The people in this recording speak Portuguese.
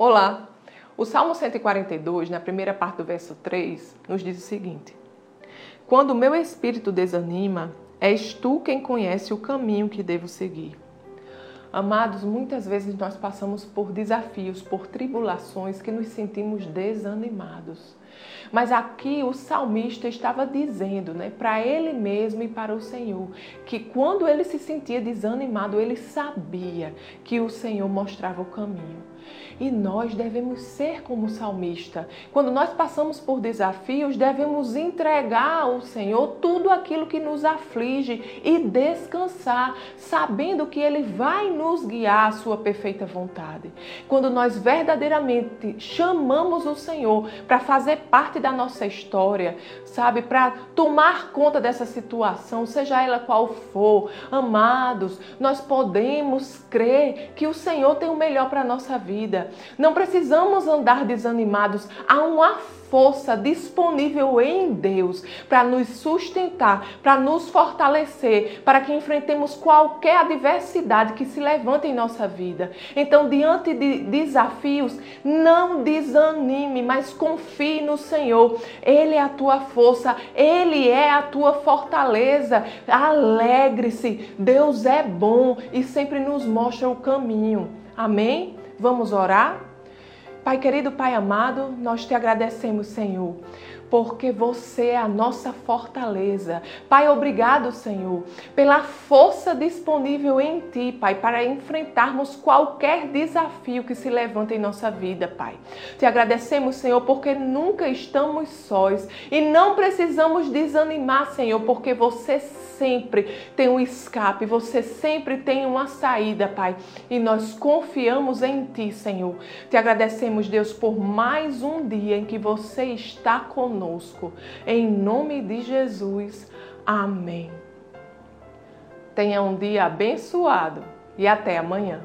Olá! O Salmo 142, na primeira parte do verso 3, nos diz o seguinte: Quando o meu espírito desanima, és tu quem conhece o caminho que devo seguir. Amados, muitas vezes nós passamos por desafios, por tribulações que nos sentimos desanimados. Mas aqui o salmista estava dizendo, né, para ele mesmo e para o Senhor, que quando ele se sentia desanimado, ele sabia que o Senhor mostrava o caminho. E nós devemos ser como salmista. Quando nós passamos por desafios, devemos entregar ao Senhor tudo aquilo que nos aflige e descansar, sabendo que Ele vai nos guiar à sua perfeita vontade. Quando nós verdadeiramente chamamos o Senhor para fazer parte da nossa história, sabe, para tomar conta dessa situação, seja ela qual for, amados, nós podemos crer que o Senhor tem o melhor para a nossa vida não precisamos andar desanimados. Há uma força disponível em Deus para nos sustentar, para nos fortalecer, para que enfrentemos qualquer adversidade que se levante em nossa vida. Então, diante de desafios, não desanime, mas confie no Senhor. Ele é a tua força, ele é a tua fortaleza. Alegre-se. Deus é bom e sempre nos mostra o caminho. Amém? Vamos orar? Pai querido, Pai amado, nós te agradecemos, Senhor, porque você é a nossa fortaleza. Pai, obrigado, Senhor, pela força disponível em Ti, Pai, para enfrentarmos qualquer desafio que se levanta em nossa vida, Pai. Te agradecemos, Senhor, porque nunca estamos sós e não precisamos desanimar, Senhor, porque você sempre tem um escape, você sempre tem uma saída, Pai. E nós confiamos em Ti, Senhor. Te agradecemos, Deus, por mais um dia em que você está conosco. Em nome de Jesus. Amém. Tenha um dia abençoado e até amanhã.